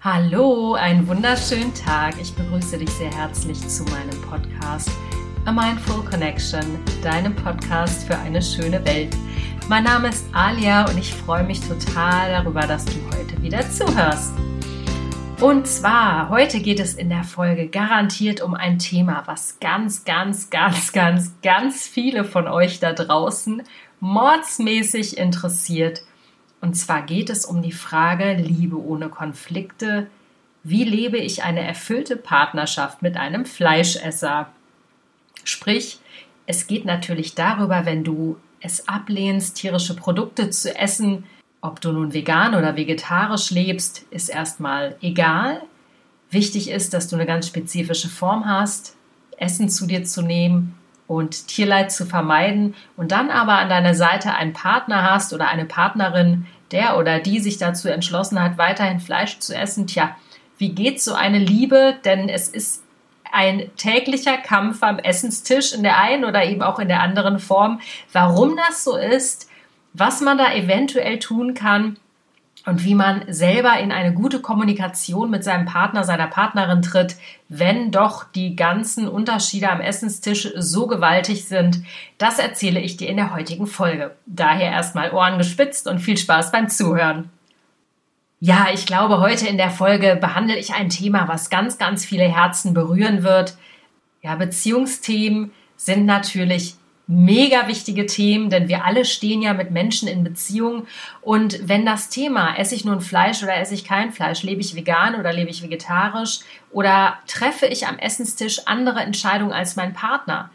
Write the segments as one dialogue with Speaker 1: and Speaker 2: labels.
Speaker 1: Hallo, einen wunderschönen Tag. Ich begrüße dich sehr herzlich zu meinem Podcast A Mindful Connection, deinem Podcast für eine schöne Welt. Mein Name ist Alia und ich freue mich total darüber, dass du heute wieder zuhörst. Und zwar, heute geht es in der Folge garantiert um ein Thema, was ganz, ganz, ganz, ganz, ganz viele von euch da draußen mordsmäßig interessiert und zwar geht es um die Frage Liebe ohne Konflikte. Wie lebe ich eine erfüllte Partnerschaft mit einem Fleischesser? Sprich, es geht natürlich darüber, wenn du es ablehnst, tierische Produkte zu essen, ob du nun vegan oder vegetarisch lebst, ist erstmal egal. Wichtig ist, dass du eine ganz spezifische Form hast, Essen zu dir zu nehmen, und Tierleid zu vermeiden und dann aber an deiner Seite einen Partner hast oder eine Partnerin, der oder die sich dazu entschlossen hat, weiterhin Fleisch zu essen, tja, wie geht so eine Liebe? Denn es ist ein täglicher Kampf am Essenstisch in der einen oder eben auch in der anderen Form. Warum das so ist, was man da eventuell tun kann, und wie man selber in eine gute Kommunikation mit seinem Partner, seiner Partnerin tritt, wenn doch die ganzen Unterschiede am Essenstisch so gewaltig sind, das erzähle ich dir in der heutigen Folge. Daher erstmal Ohren gespitzt und viel Spaß beim Zuhören. Ja, ich glaube, heute in der Folge behandle ich ein Thema, was ganz, ganz viele Herzen berühren wird. Ja, Beziehungsthemen sind natürlich mega wichtige Themen, denn wir alle stehen ja mit Menschen in Beziehung. Und wenn das Thema, esse ich nun Fleisch oder esse ich kein Fleisch, lebe ich vegan oder lebe ich vegetarisch oder treffe ich am Essenstisch andere Entscheidungen als mein Partner,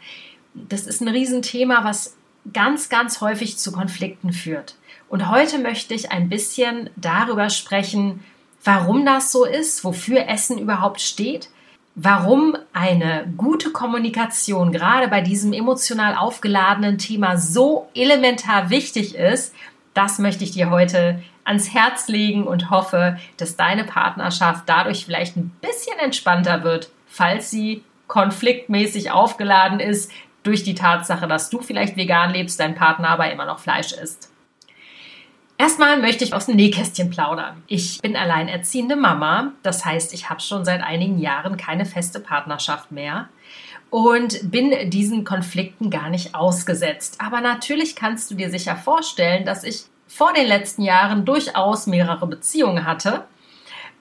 Speaker 1: das ist ein Riesenthema, was ganz, ganz häufig zu Konflikten führt. Und heute möchte ich ein bisschen darüber sprechen, warum das so ist, wofür Essen überhaupt steht warum eine gute Kommunikation gerade bei diesem emotional aufgeladenen Thema so elementar wichtig ist, das möchte ich dir heute ans Herz legen und hoffe, dass deine Partnerschaft dadurch vielleicht ein bisschen entspannter wird, falls sie konfliktmäßig aufgeladen ist durch die Tatsache, dass du vielleicht vegan lebst, dein Partner aber immer noch Fleisch isst. Erstmal möchte ich aus dem Nähkästchen plaudern. Ich bin alleinerziehende Mama, das heißt, ich habe schon seit einigen Jahren keine feste Partnerschaft mehr und bin diesen Konflikten gar nicht ausgesetzt. Aber natürlich kannst du dir sicher vorstellen, dass ich vor den letzten Jahren durchaus mehrere Beziehungen hatte.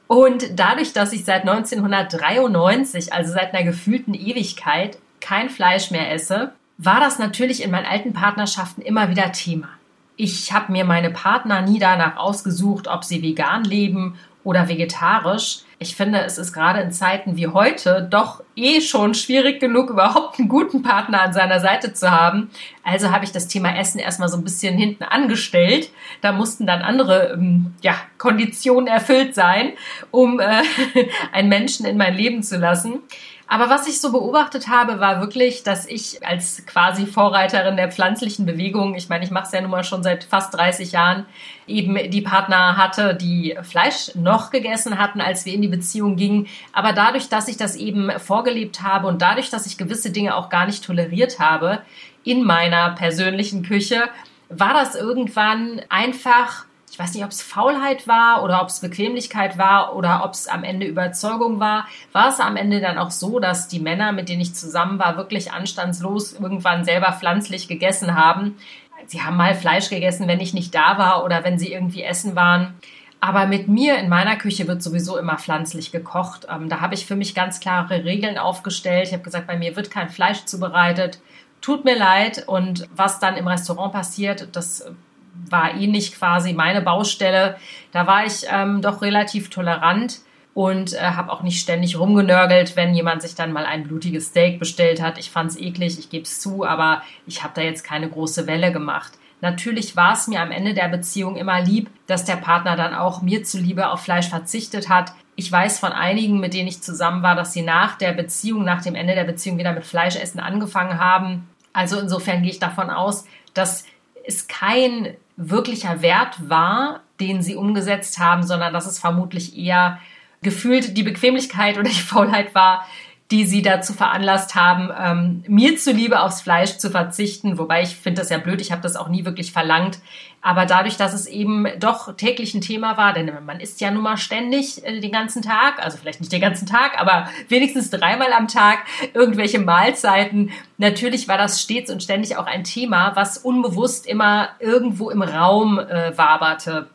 Speaker 1: Und dadurch, dass ich seit 1993, also seit einer gefühlten Ewigkeit, kein Fleisch mehr esse, war das natürlich in meinen alten Partnerschaften immer wieder Thema. Ich habe mir meine Partner nie danach ausgesucht, ob sie vegan leben oder vegetarisch. Ich finde, es ist gerade in Zeiten wie heute doch eh schon schwierig genug, überhaupt einen guten Partner an seiner Seite zu haben. Also habe ich das Thema Essen erstmal so ein bisschen hinten angestellt. Da mussten dann andere ähm, ja, Konditionen erfüllt sein, um äh, einen Menschen in mein Leben zu lassen. Aber was ich so beobachtet habe, war wirklich, dass ich als quasi Vorreiterin der pflanzlichen Bewegung, ich meine, ich mache es ja nun mal schon seit fast 30 Jahren, eben die Partner hatte, die Fleisch noch gegessen hatten, als wir in die Beziehung gingen. Aber dadurch, dass ich das eben vorgelebt habe und dadurch, dass ich gewisse Dinge auch gar nicht toleriert habe in meiner persönlichen Küche, war das irgendwann einfach ich weiß nicht, ob es Faulheit war oder ob es Bequemlichkeit war oder ob es am Ende Überzeugung war, war es am Ende dann auch so, dass die Männer, mit denen ich zusammen war, wirklich anstandslos irgendwann selber pflanzlich gegessen haben. Sie haben mal Fleisch gegessen, wenn ich nicht da war oder wenn sie irgendwie essen waren. Aber mit mir in meiner Küche wird sowieso immer pflanzlich gekocht. Ähm, da habe ich für mich ganz klare Regeln aufgestellt. Ich habe gesagt, bei mir wird kein Fleisch zubereitet. Tut mir leid. Und was dann im Restaurant passiert, das war ähnlich quasi meine Baustelle. Da war ich ähm, doch relativ tolerant und äh, habe auch nicht ständig rumgenörgelt, wenn jemand sich dann mal ein blutiges Steak bestellt hat. Ich fand es eklig, ich gebe es zu, aber ich habe da jetzt keine große Welle gemacht. Natürlich war es mir am Ende der Beziehung immer lieb, dass der Partner dann auch mir zuliebe auf Fleisch verzichtet hat. Ich weiß von einigen, mit denen ich zusammen war, dass sie nach der Beziehung, nach dem Ende der Beziehung wieder mit Fleischessen angefangen haben. Also insofern gehe ich davon aus, dass es kein wirklicher Wert war, den sie umgesetzt haben, sondern dass es vermutlich eher gefühlt die Bequemlichkeit oder die Faulheit war, die sie dazu veranlasst haben, ähm, mir zuliebe aufs Fleisch zu verzichten. Wobei ich finde das ja blöd, ich habe das auch nie wirklich verlangt. Aber dadurch, dass es eben doch täglich ein Thema war, denn man isst ja nun mal ständig äh, den ganzen Tag, also vielleicht nicht den ganzen Tag, aber wenigstens dreimal am Tag irgendwelche Mahlzeiten. Natürlich war das stets und ständig auch ein Thema, was unbewusst immer irgendwo im Raum äh, waberte.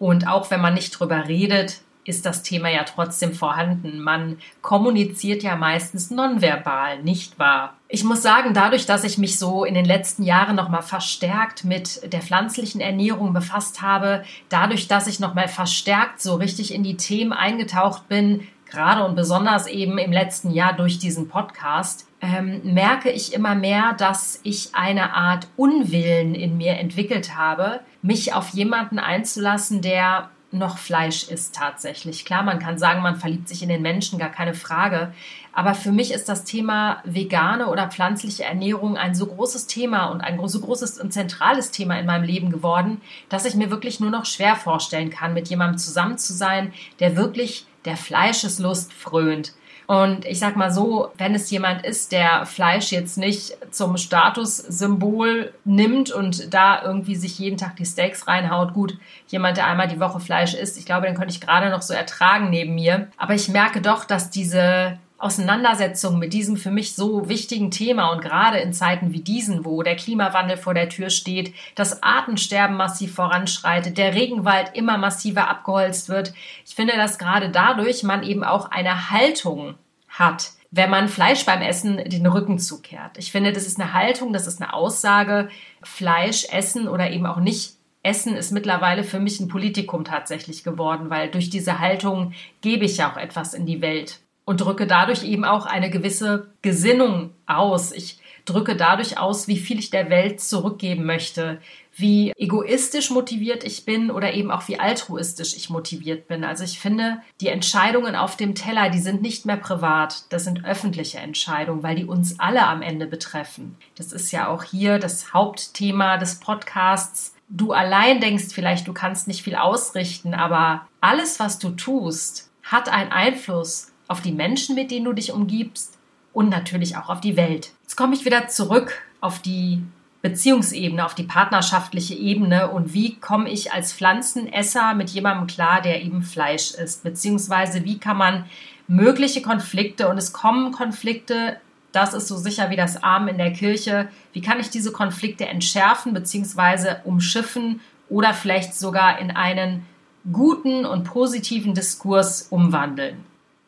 Speaker 1: Und auch wenn man nicht drüber redet, ist das Thema ja trotzdem vorhanden. Man kommuniziert ja meistens nonverbal, nicht wahr? Ich muss sagen, dadurch, dass ich mich so in den letzten Jahren nochmal verstärkt mit der pflanzlichen Ernährung befasst habe, dadurch, dass ich nochmal verstärkt so richtig in die Themen eingetaucht bin, gerade und besonders eben im letzten Jahr durch diesen Podcast, ähm, merke ich immer mehr, dass ich eine Art Unwillen in mir entwickelt habe, mich auf jemanden einzulassen, der noch Fleisch isst tatsächlich. Klar, man kann sagen, man verliebt sich in den Menschen, gar keine Frage. Aber für mich ist das Thema vegane oder pflanzliche Ernährung ein so großes Thema und ein so großes und zentrales Thema in meinem Leben geworden, dass ich mir wirklich nur noch schwer vorstellen kann, mit jemandem zusammen zu sein, der wirklich der Fleischeslust frönt. Und ich sag mal so, wenn es jemand ist, der Fleisch jetzt nicht zum Statussymbol nimmt und da irgendwie sich jeden Tag die Steaks reinhaut, gut, jemand, der einmal die Woche Fleisch isst, ich glaube, den könnte ich gerade noch so ertragen neben mir. Aber ich merke doch, dass diese Auseinandersetzung mit diesem für mich so wichtigen Thema und gerade in Zeiten wie diesen, wo der Klimawandel vor der Tür steht, das Artensterben massiv voranschreitet, der Regenwald immer massiver abgeholzt wird. Ich finde, dass gerade dadurch man eben auch eine Haltung hat, wenn man Fleisch beim Essen den Rücken zukehrt. Ich finde, das ist eine Haltung, das ist eine Aussage. Fleisch essen oder eben auch nicht Essen ist mittlerweile für mich ein Politikum tatsächlich geworden, weil durch diese Haltung gebe ich ja auch etwas in die Welt und drücke dadurch eben auch eine gewisse Gesinnung aus. Ich drücke dadurch aus, wie viel ich der Welt zurückgeben möchte, wie egoistisch motiviert ich bin oder eben auch wie altruistisch ich motiviert bin. Also ich finde, die Entscheidungen auf dem Teller, die sind nicht mehr privat, das sind öffentliche Entscheidungen, weil die uns alle am Ende betreffen. Das ist ja auch hier das Hauptthema des Podcasts. Du allein denkst vielleicht, du kannst nicht viel ausrichten, aber alles, was du tust, hat einen Einfluss auf die Menschen, mit denen du dich umgibst und natürlich auch auf die Welt. Jetzt komme ich wieder zurück auf die Beziehungsebene, auf die partnerschaftliche Ebene und wie komme ich als Pflanzenesser mit jemandem klar, der eben Fleisch isst, beziehungsweise wie kann man mögliche Konflikte und es kommen Konflikte, das ist so sicher wie das Arm in der Kirche, wie kann ich diese Konflikte entschärfen beziehungsweise umschiffen oder vielleicht sogar in einen guten und positiven Diskurs umwandeln.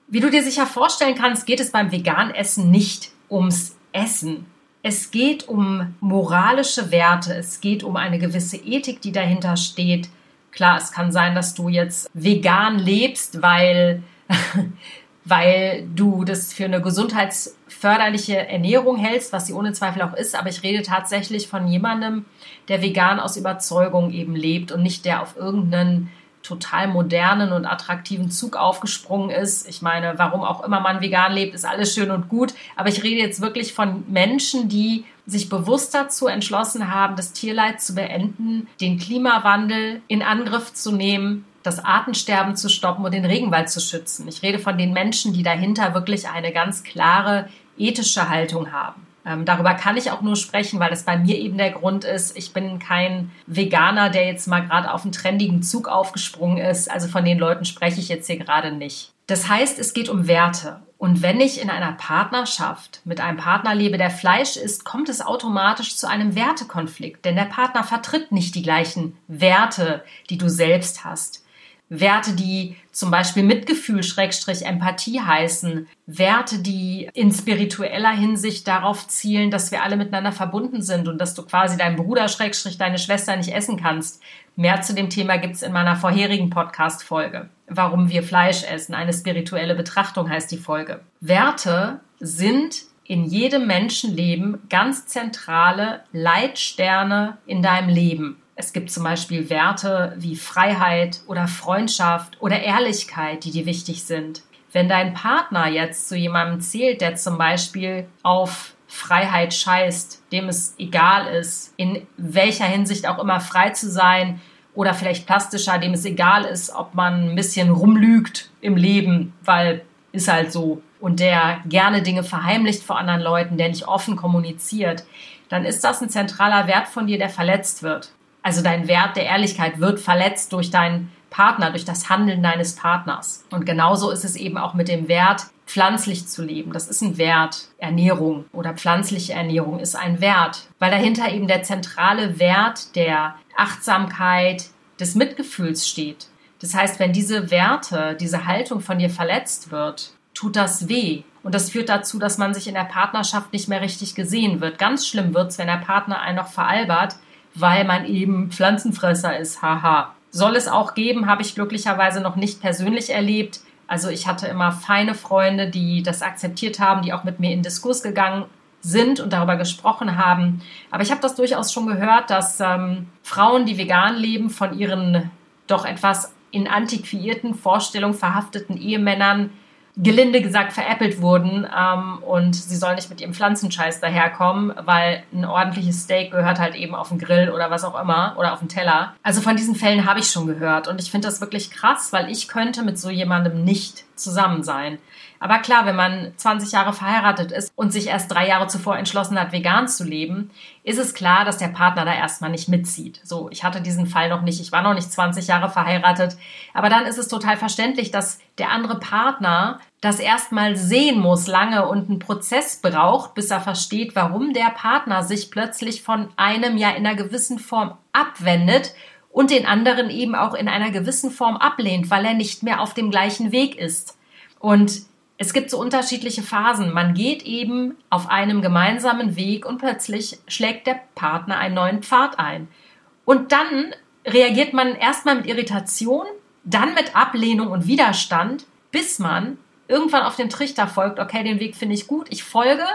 Speaker 1: Wie du dir sicher vorstellen kannst, geht es beim Veganessen nicht ums Essen. Es geht um moralische Werte, es geht um eine gewisse Ethik, die dahinter steht. Klar, es kann sein, dass du jetzt vegan lebst, weil, weil du das für eine gesundheitsförderliche Ernährung hältst, was sie ohne Zweifel auch ist. Aber ich rede tatsächlich von jemandem, der vegan aus Überzeugung eben lebt und nicht der auf irgendeinen total modernen und attraktiven Zug aufgesprungen ist. Ich meine, warum auch immer man vegan lebt, ist alles schön und gut. Aber ich rede jetzt wirklich von Menschen, die sich bewusst dazu entschlossen haben, das Tierleid zu beenden, den Klimawandel in Angriff zu nehmen, das Artensterben zu stoppen und den Regenwald zu schützen. Ich rede von den Menschen, die dahinter wirklich eine ganz klare ethische Haltung haben. Ähm, darüber kann ich auch nur sprechen, weil das bei mir eben der Grund ist. Ich bin kein Veganer, der jetzt mal gerade auf einen trendigen Zug aufgesprungen ist. Also von den Leuten spreche ich jetzt hier gerade nicht. Das heißt, es geht um Werte. Und wenn ich in einer Partnerschaft mit einem Partner lebe, der Fleisch isst, kommt es automatisch zu einem Wertekonflikt. Denn der Partner vertritt nicht die gleichen Werte, die du selbst hast. Werte, die zum Beispiel Mitgefühl, Schrägstrich, Empathie heißen. Werte, die in spiritueller Hinsicht darauf zielen, dass wir alle miteinander verbunden sind und dass du quasi deinen Bruder, Schrägstrich, deine Schwester nicht essen kannst. Mehr zu dem Thema gibt's in meiner vorherigen Podcast-Folge. Warum wir Fleisch essen. Eine spirituelle Betrachtung heißt die Folge. Werte sind in jedem Menschenleben ganz zentrale Leitsterne in deinem Leben. Es gibt zum Beispiel Werte wie Freiheit oder Freundschaft oder Ehrlichkeit, die dir wichtig sind. Wenn dein Partner jetzt zu jemandem zählt, der zum Beispiel auf Freiheit scheißt, dem es egal ist, in welcher Hinsicht auch immer frei zu sein oder vielleicht plastischer, dem es egal ist, ob man ein bisschen rumlügt im Leben, weil ist halt so und der gerne Dinge verheimlicht vor anderen Leuten, der nicht offen kommuniziert, dann ist das ein zentraler Wert von dir, der verletzt wird. Also dein Wert der Ehrlichkeit wird verletzt durch deinen Partner, durch das Handeln deines Partners. Und genauso ist es eben auch mit dem Wert, pflanzlich zu leben. Das ist ein Wert. Ernährung oder pflanzliche Ernährung ist ein Wert, weil dahinter eben der zentrale Wert der Achtsamkeit, des Mitgefühls steht. Das heißt, wenn diese Werte, diese Haltung von dir verletzt wird, tut das weh. Und das führt dazu, dass man sich in der Partnerschaft nicht mehr richtig gesehen wird. Ganz schlimm wird es, wenn der Partner einen noch veralbert, weil man eben Pflanzenfresser ist. Haha. Soll es auch geben, habe ich glücklicherweise noch nicht persönlich erlebt. Also ich hatte immer feine Freunde, die das akzeptiert haben, die auch mit mir in Diskurs gegangen sind und darüber gesprochen haben. Aber ich habe das durchaus schon gehört, dass ähm, Frauen, die vegan leben, von ihren doch etwas in antiquierten Vorstellungen verhafteten Ehemännern gelinde gesagt veräppelt wurden ähm, und sie sollen nicht mit ihrem Pflanzenscheiß daherkommen, weil ein ordentliches Steak gehört halt eben auf den Grill oder was auch immer oder auf den Teller. Also von diesen Fällen habe ich schon gehört und ich finde das wirklich krass, weil ich könnte mit so jemandem nicht zusammen sein. Aber klar, wenn man 20 Jahre verheiratet ist und sich erst drei Jahre zuvor entschlossen hat, vegan zu leben, ist es klar, dass der Partner da erstmal nicht mitzieht. So, ich hatte diesen Fall noch nicht, ich war noch nicht 20 Jahre verheiratet. Aber dann ist es total verständlich, dass der andere Partner das erstmal sehen muss, lange und einen Prozess braucht, bis er versteht, warum der Partner sich plötzlich von einem ja in einer gewissen Form abwendet und den anderen eben auch in einer gewissen Form ablehnt, weil er nicht mehr auf dem gleichen Weg ist. Und es gibt so unterschiedliche Phasen. Man geht eben auf einem gemeinsamen Weg und plötzlich schlägt der Partner einen neuen Pfad ein. Und dann reagiert man erstmal mit Irritation, dann mit Ablehnung und Widerstand, bis man irgendwann auf den Trichter folgt, okay, den Weg finde ich gut, ich folge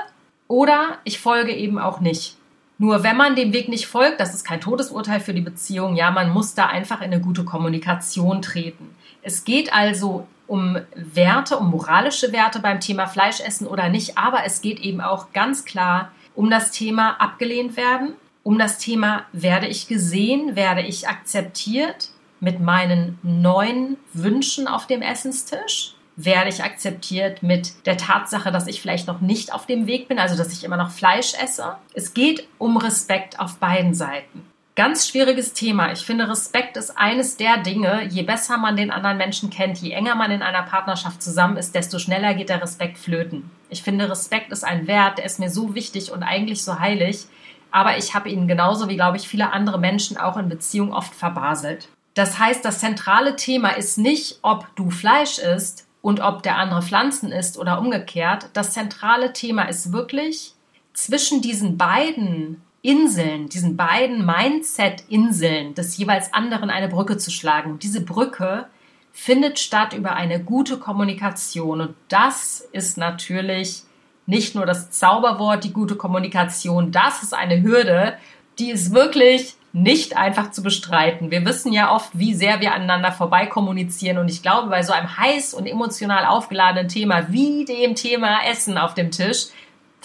Speaker 1: oder ich folge eben auch nicht. Nur wenn man dem Weg nicht folgt, das ist kein Todesurteil für die Beziehung, ja, man muss da einfach in eine gute Kommunikation treten. Es geht also um Werte, um moralische Werte beim Thema Fleischessen oder nicht, aber es geht eben auch ganz klar um das Thema abgelehnt werden, um das Thema werde ich gesehen, werde ich akzeptiert mit meinen neuen Wünschen auf dem Essenstisch, werde ich akzeptiert mit der Tatsache, dass ich vielleicht noch nicht auf dem Weg bin, also dass ich immer noch Fleisch esse. Es geht um Respekt auf beiden Seiten. Ganz schwieriges Thema. Ich finde, Respekt ist eines der Dinge, je besser man den anderen Menschen kennt, je enger man in einer Partnerschaft zusammen ist, desto schneller geht der Respekt flöten. Ich finde, Respekt ist ein Wert, der ist mir so wichtig und eigentlich so heilig, aber ich habe ihn genauso wie, glaube ich, viele andere Menschen auch in Beziehung oft verbaselt. Das heißt, das zentrale Thema ist nicht, ob du Fleisch isst und ob der andere Pflanzen isst oder umgekehrt. Das zentrale Thema ist wirklich zwischen diesen beiden Inseln, diesen beiden Mindset-Inseln des jeweils anderen eine Brücke zu schlagen. Diese Brücke findet statt über eine gute Kommunikation. Und das ist natürlich nicht nur das Zauberwort, die gute Kommunikation, das ist eine Hürde, die ist wirklich nicht einfach zu bestreiten. Wir wissen ja oft, wie sehr wir aneinander vorbei kommunizieren. Und ich glaube, bei so einem heiß und emotional aufgeladenen Thema wie dem Thema Essen auf dem Tisch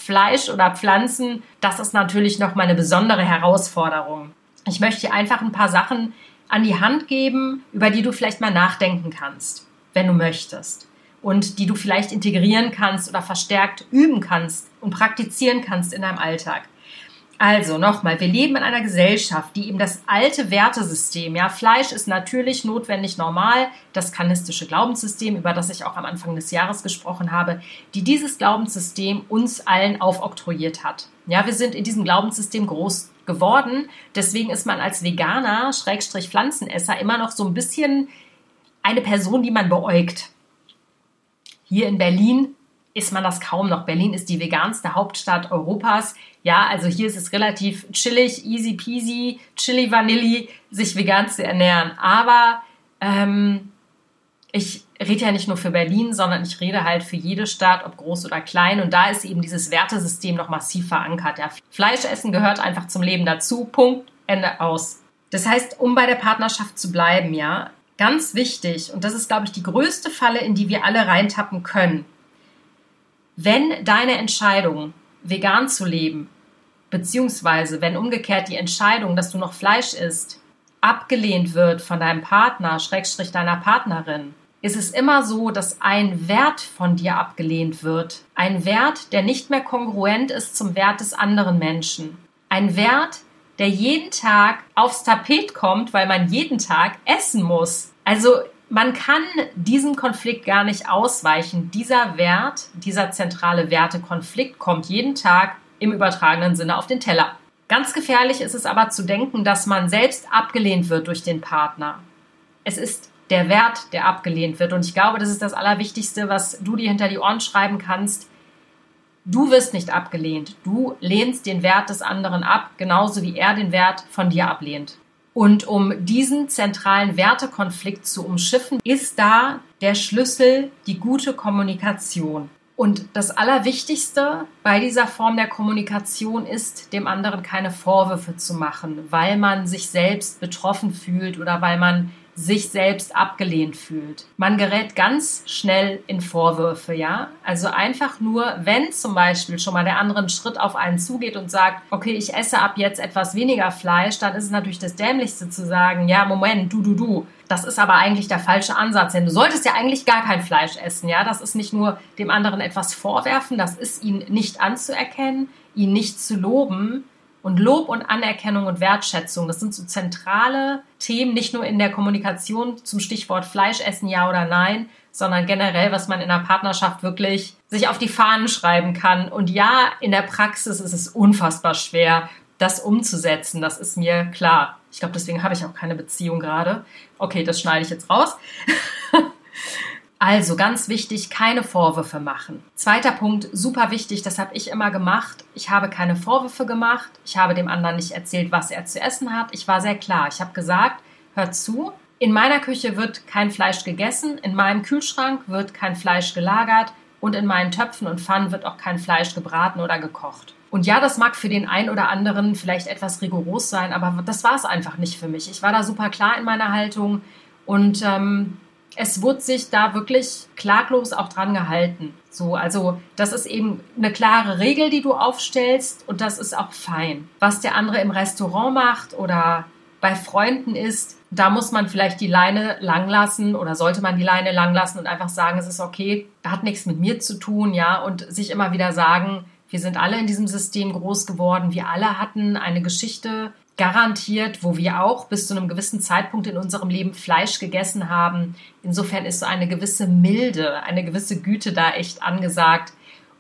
Speaker 1: Fleisch oder Pflanzen, das ist natürlich noch mal eine besondere Herausforderung. Ich möchte dir einfach ein paar Sachen an die Hand geben, über die du vielleicht mal nachdenken kannst, wenn du möchtest. Und die du vielleicht integrieren kannst oder verstärkt üben kannst und praktizieren kannst in deinem Alltag. Also nochmal, wir leben in einer Gesellschaft, die eben das alte Wertesystem, ja, Fleisch ist natürlich notwendig normal, das kanistische Glaubenssystem, über das ich auch am Anfang des Jahres gesprochen habe, die dieses Glaubenssystem uns allen aufoktroyiert hat. Ja, wir sind in diesem Glaubenssystem groß geworden, deswegen ist man als Veganer, Schrägstrich Pflanzenesser, immer noch so ein bisschen eine Person, die man beäugt. Hier in Berlin ist man das kaum noch. Berlin ist die veganste Hauptstadt Europas. Ja, also hier ist es relativ chillig, easy peasy, chili vanilli, sich vegan zu ernähren. Aber ähm, ich rede ja nicht nur für Berlin, sondern ich rede halt für jede Stadt, ob groß oder klein. Und da ist eben dieses Wertesystem noch massiv verankert. Ja. Fleischessen gehört einfach zum Leben dazu. Punkt, Ende aus. Das heißt, um bei der Partnerschaft zu bleiben, ja, ganz wichtig, und das ist, glaube ich, die größte Falle, in die wir alle reintappen können, wenn deine Entscheidung, vegan zu leben, beziehungsweise wenn umgekehrt die Entscheidung, dass du noch Fleisch isst, abgelehnt wird von deinem Partner, Schrägstrich deiner Partnerin, ist es immer so, dass ein Wert von dir abgelehnt wird. Ein Wert, der nicht mehr kongruent ist zum Wert des anderen Menschen. Ein Wert, der jeden Tag aufs Tapet kommt, weil man jeden Tag essen muss. Also man kann diesem Konflikt gar nicht ausweichen. Dieser Wert, dieser zentrale Wertekonflikt kommt jeden Tag im übertragenen Sinne auf den Teller. Ganz gefährlich ist es aber zu denken, dass man selbst abgelehnt wird durch den Partner. Es ist der Wert, der abgelehnt wird. Und ich glaube, das ist das Allerwichtigste, was du dir hinter die Ohren schreiben kannst. Du wirst nicht abgelehnt. Du lehnst den Wert des anderen ab, genauso wie er den Wert von dir ablehnt. Und um diesen zentralen Wertekonflikt zu umschiffen, ist da der Schlüssel die gute Kommunikation. Und das Allerwichtigste bei dieser Form der Kommunikation ist, dem anderen keine Vorwürfe zu machen, weil man sich selbst betroffen fühlt oder weil man sich selbst abgelehnt fühlt. Man gerät ganz schnell in Vorwürfe, ja. Also einfach nur, wenn zum Beispiel schon mal der andere einen Schritt auf einen zugeht und sagt, okay, ich esse ab jetzt etwas weniger Fleisch, dann ist es natürlich das Dämlichste zu sagen, ja, Moment, du, du, du. Das ist aber eigentlich der falsche Ansatz, denn du solltest ja eigentlich gar kein Fleisch essen, ja. Das ist nicht nur dem anderen etwas vorwerfen, das ist ihn nicht anzuerkennen, ihn nicht zu loben, und Lob und Anerkennung und Wertschätzung, das sind so zentrale Themen, nicht nur in der Kommunikation zum Stichwort Fleisch essen, ja oder nein, sondern generell, was man in der Partnerschaft wirklich sich auf die Fahnen schreiben kann. Und ja, in der Praxis ist es unfassbar schwer, das umzusetzen. Das ist mir klar. Ich glaube, deswegen habe ich auch keine Beziehung gerade. Okay, das schneide ich jetzt raus. Also ganz wichtig, keine Vorwürfe machen. Zweiter Punkt, super wichtig, das habe ich immer gemacht. Ich habe keine Vorwürfe gemacht. Ich habe dem anderen nicht erzählt, was er zu essen hat. Ich war sehr klar. Ich habe gesagt, hör zu, in meiner Küche wird kein Fleisch gegessen, in meinem Kühlschrank wird kein Fleisch gelagert und in meinen Töpfen und Pfannen wird auch kein Fleisch gebraten oder gekocht. Und ja, das mag für den einen oder anderen vielleicht etwas rigoros sein, aber das war es einfach nicht für mich. Ich war da super klar in meiner Haltung und ähm, es wurde sich da wirklich klaglos auch dran gehalten. So, also das ist eben eine klare Regel, die du aufstellst und das ist auch fein. Was der andere im Restaurant macht oder bei Freunden ist, da muss man vielleicht die Leine lang lassen oder sollte man die Leine lang lassen und einfach sagen, es ist okay, hat nichts mit mir zu tun, ja, und sich immer wieder sagen, wir sind alle in diesem System groß geworden, wir alle hatten eine Geschichte, garantiert, wo wir auch bis zu einem gewissen Zeitpunkt in unserem Leben Fleisch gegessen haben. Insofern ist so eine gewisse Milde, eine gewisse Güte da echt angesagt.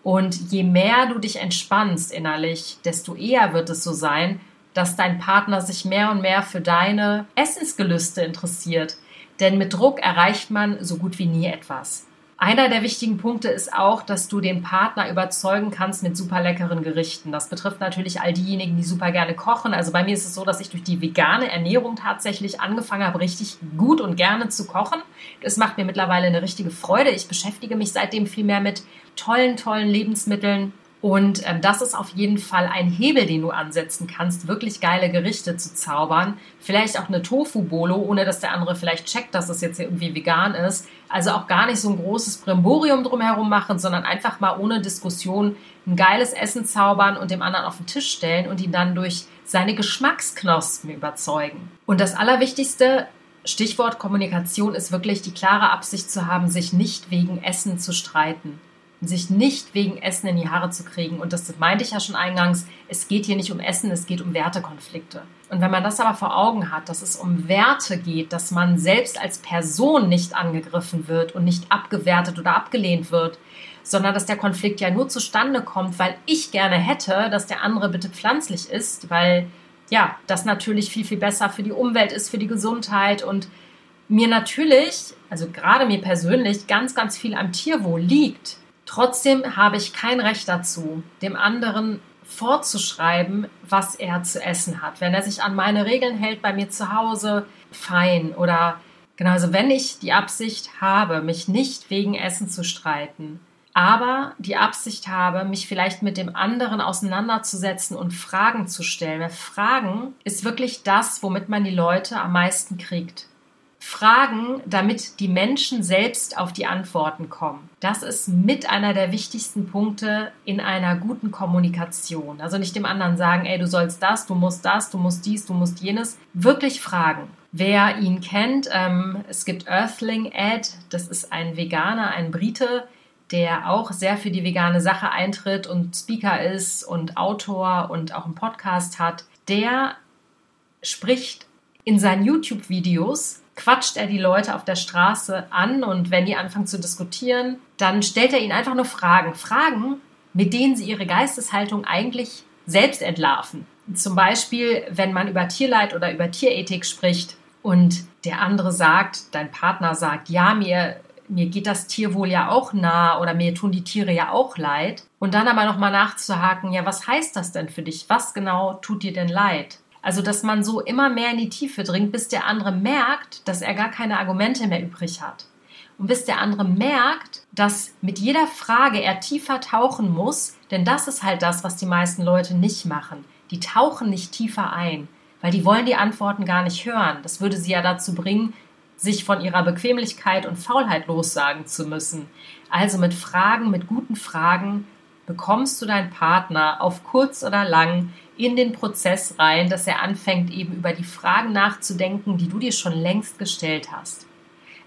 Speaker 1: Und je mehr du dich entspannst innerlich, desto eher wird es so sein, dass dein Partner sich mehr und mehr für deine Essensgelüste interessiert. Denn mit Druck erreicht man so gut wie nie etwas. Einer der wichtigen Punkte ist auch, dass du den Partner überzeugen kannst mit super leckeren Gerichten. Das betrifft natürlich all diejenigen, die super gerne kochen. Also bei mir ist es so, dass ich durch die vegane Ernährung tatsächlich angefangen habe, richtig gut und gerne zu kochen. Es macht mir mittlerweile eine richtige Freude. Ich beschäftige mich seitdem viel mehr mit tollen, tollen Lebensmitteln und ähm, das ist auf jeden Fall ein Hebel, den du ansetzen kannst, wirklich geile Gerichte zu zaubern. Vielleicht auch eine Tofu-Bolo, ohne dass der andere vielleicht checkt, dass es jetzt irgendwie vegan ist. Also auch gar nicht so ein großes Brimborium drumherum machen, sondern einfach mal ohne Diskussion ein geiles Essen zaubern und dem anderen auf den Tisch stellen und ihn dann durch seine Geschmacksknospen überzeugen. Und das Allerwichtigste, Stichwort Kommunikation, ist wirklich die klare Absicht zu haben, sich nicht wegen Essen zu streiten sich nicht wegen Essen in die Haare zu kriegen. Und das meinte ich ja schon eingangs, es geht hier nicht um Essen, es geht um Wertekonflikte. Und wenn man das aber vor Augen hat, dass es um Werte geht, dass man selbst als Person nicht angegriffen wird und nicht abgewertet oder abgelehnt wird, sondern dass der Konflikt ja nur zustande kommt, weil ich gerne hätte, dass der andere bitte pflanzlich ist, weil ja, das natürlich viel, viel besser für die Umwelt ist, für die Gesundheit und mir natürlich, also gerade mir persönlich, ganz, ganz viel am Tierwohl liegt. Trotzdem habe ich kein Recht dazu, dem anderen vorzuschreiben, was er zu essen hat. Wenn er sich an meine Regeln hält bei mir zu Hause, fein. Oder genauso, wenn ich die Absicht habe, mich nicht wegen Essen zu streiten, aber die Absicht habe, mich vielleicht mit dem anderen auseinanderzusetzen und Fragen zu stellen. Weil Fragen ist wirklich das, womit man die Leute am meisten kriegt. Fragen, damit die Menschen selbst auf die Antworten kommen. Das ist mit einer der wichtigsten Punkte in einer guten Kommunikation. Also nicht dem anderen sagen, ey, du sollst das, du musst das, du musst dies, du musst jenes. Wirklich fragen. Wer ihn kennt, ähm, es gibt Earthling Ed, das ist ein Veganer, ein Brite, der auch sehr für die vegane Sache eintritt und Speaker ist und Autor und auch einen Podcast hat. Der spricht in seinen YouTube-Videos quatscht er die Leute auf der Straße an und wenn die anfangen zu diskutieren, dann stellt er ihnen einfach nur Fragen. Fragen, mit denen sie ihre Geisteshaltung eigentlich selbst entlarven. Zum Beispiel, wenn man über Tierleid oder über Tierethik spricht und der andere sagt, dein Partner sagt, ja, mir, mir geht das Tier wohl ja auch nah oder mir tun die Tiere ja auch leid. Und dann aber nochmal nachzuhaken, ja, was heißt das denn für dich? Was genau tut dir denn leid? Also, dass man so immer mehr in die Tiefe dringt, bis der andere merkt, dass er gar keine Argumente mehr übrig hat. Und bis der andere merkt, dass mit jeder Frage er tiefer tauchen muss, denn das ist halt das, was die meisten Leute nicht machen. Die tauchen nicht tiefer ein, weil die wollen die Antworten gar nicht hören. Das würde sie ja dazu bringen, sich von ihrer Bequemlichkeit und Faulheit lossagen zu müssen. Also mit Fragen, mit guten Fragen bekommst du deinen Partner auf kurz oder lang in den Prozess rein, dass er anfängt, eben über die Fragen nachzudenken, die du dir schon längst gestellt hast.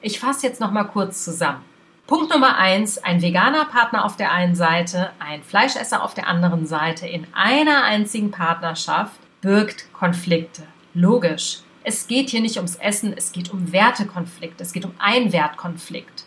Speaker 1: Ich fasse jetzt nochmal kurz zusammen. Punkt Nummer eins, ein veganer Partner auf der einen Seite, ein Fleischesser auf der anderen Seite in einer einzigen Partnerschaft birgt Konflikte. Logisch. Es geht hier nicht ums Essen, es geht um Wertekonflikt, es geht um Einwertkonflikt.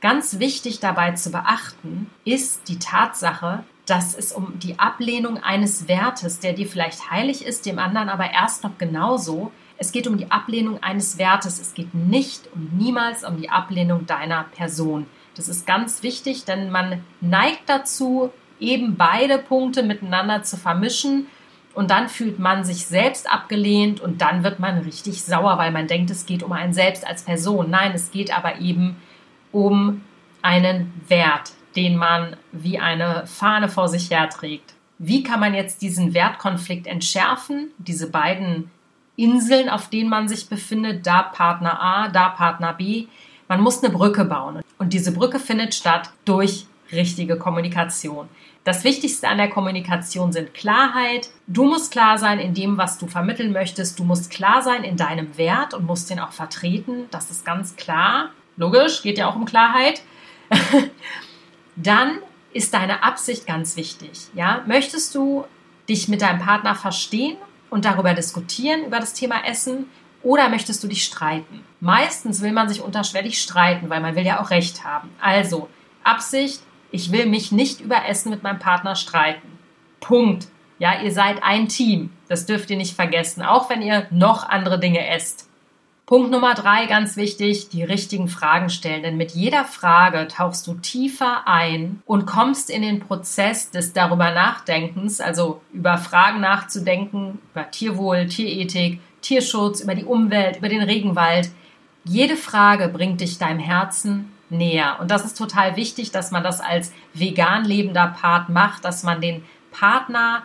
Speaker 1: Ganz wichtig dabei zu beachten ist die Tatsache, dass es um die Ablehnung eines Wertes, der dir vielleicht heilig ist, dem anderen aber erst noch genauso. Es geht um die Ablehnung eines Wertes. Es geht nicht und niemals um die Ablehnung deiner Person. Das ist ganz wichtig, denn man neigt dazu, eben beide Punkte miteinander zu vermischen. Und dann fühlt man sich selbst abgelehnt und dann wird man richtig sauer, weil man denkt, es geht um einen selbst als Person. Nein, es geht aber eben um einen Wert den man wie eine Fahne vor sich herträgt. Wie kann man jetzt diesen Wertkonflikt entschärfen? Diese beiden Inseln, auf denen man sich befindet, da Partner A, da Partner B. Man muss eine Brücke bauen. Und diese Brücke findet statt durch richtige Kommunikation. Das Wichtigste an der Kommunikation sind Klarheit. Du musst klar sein in dem, was du vermitteln möchtest. Du musst klar sein in deinem Wert und musst den auch vertreten. Das ist ganz klar. Logisch, geht ja auch um Klarheit. dann ist deine Absicht ganz wichtig. Ja? Möchtest du dich mit deinem Partner verstehen und darüber diskutieren, über das Thema Essen, oder möchtest du dich streiten? Meistens will man sich unterschwellig streiten, weil man will ja auch Recht haben. Also, Absicht, ich will mich nicht über Essen mit meinem Partner streiten. Punkt. Ja, ihr seid ein Team. Das dürft ihr nicht vergessen, auch wenn ihr noch andere Dinge esst. Punkt Nummer drei, ganz wichtig, die richtigen Fragen stellen. Denn mit jeder Frage tauchst du tiefer ein und kommst in den Prozess des darüber Nachdenkens, also über Fragen nachzudenken, über Tierwohl, Tierethik, Tierschutz, über die Umwelt, über den Regenwald. Jede Frage bringt dich deinem Herzen näher. Und das ist total wichtig, dass man das als vegan lebender Part macht, dass man den Partner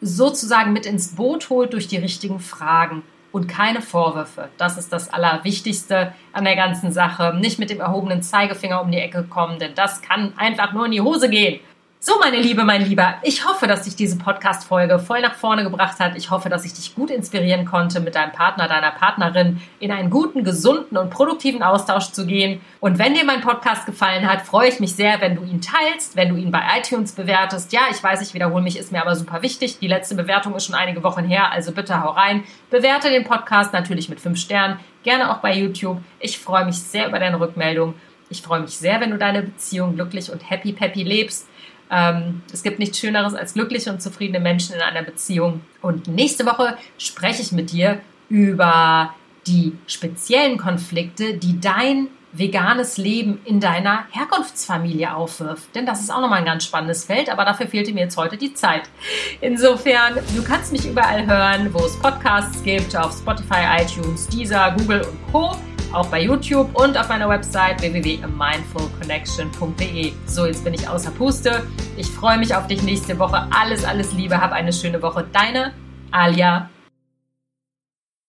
Speaker 1: sozusagen mit ins Boot holt durch die richtigen Fragen und keine Vorwürfe. Das ist das Allerwichtigste an der ganzen Sache. Nicht mit dem erhobenen Zeigefinger um die Ecke kommen, denn das kann einfach nur in die Hose gehen. So, meine Liebe, mein Lieber, ich hoffe, dass dich diese Podcast-Folge voll nach vorne gebracht hat. Ich hoffe, dass ich dich gut inspirieren konnte, mit deinem Partner, deiner Partnerin in einen guten, gesunden und produktiven Austausch zu gehen. Und wenn dir mein Podcast gefallen hat, freue ich mich sehr, wenn du ihn teilst, wenn du ihn bei iTunes bewertest. Ja, ich weiß, ich wiederhole mich, ist mir aber super wichtig. Die letzte Bewertung ist schon einige Wochen her, also bitte hau rein. Bewerte den Podcast natürlich mit fünf Sternen, gerne auch bei YouTube. Ich freue mich sehr über deine Rückmeldung. Ich freue mich sehr, wenn du deine Beziehung glücklich und happy peppy lebst. Ähm, es gibt nichts Schöneres als glückliche und zufriedene Menschen in einer Beziehung. Und nächste Woche spreche ich mit dir über die speziellen Konflikte, die dein veganes Leben in deiner Herkunftsfamilie aufwirft. Denn das ist auch nochmal ein ganz spannendes Feld, aber dafür fehlte mir jetzt heute die Zeit. Insofern, du kannst mich überall hören, wo es Podcasts gibt, auf Spotify, iTunes, Deezer, Google und Co auch bei YouTube und auf meiner Website www.mindfulconnection.de. So, jetzt bin ich außer Puste. Ich freue mich auf dich nächste Woche. Alles, alles Liebe. Hab eine schöne Woche. Deine Alia.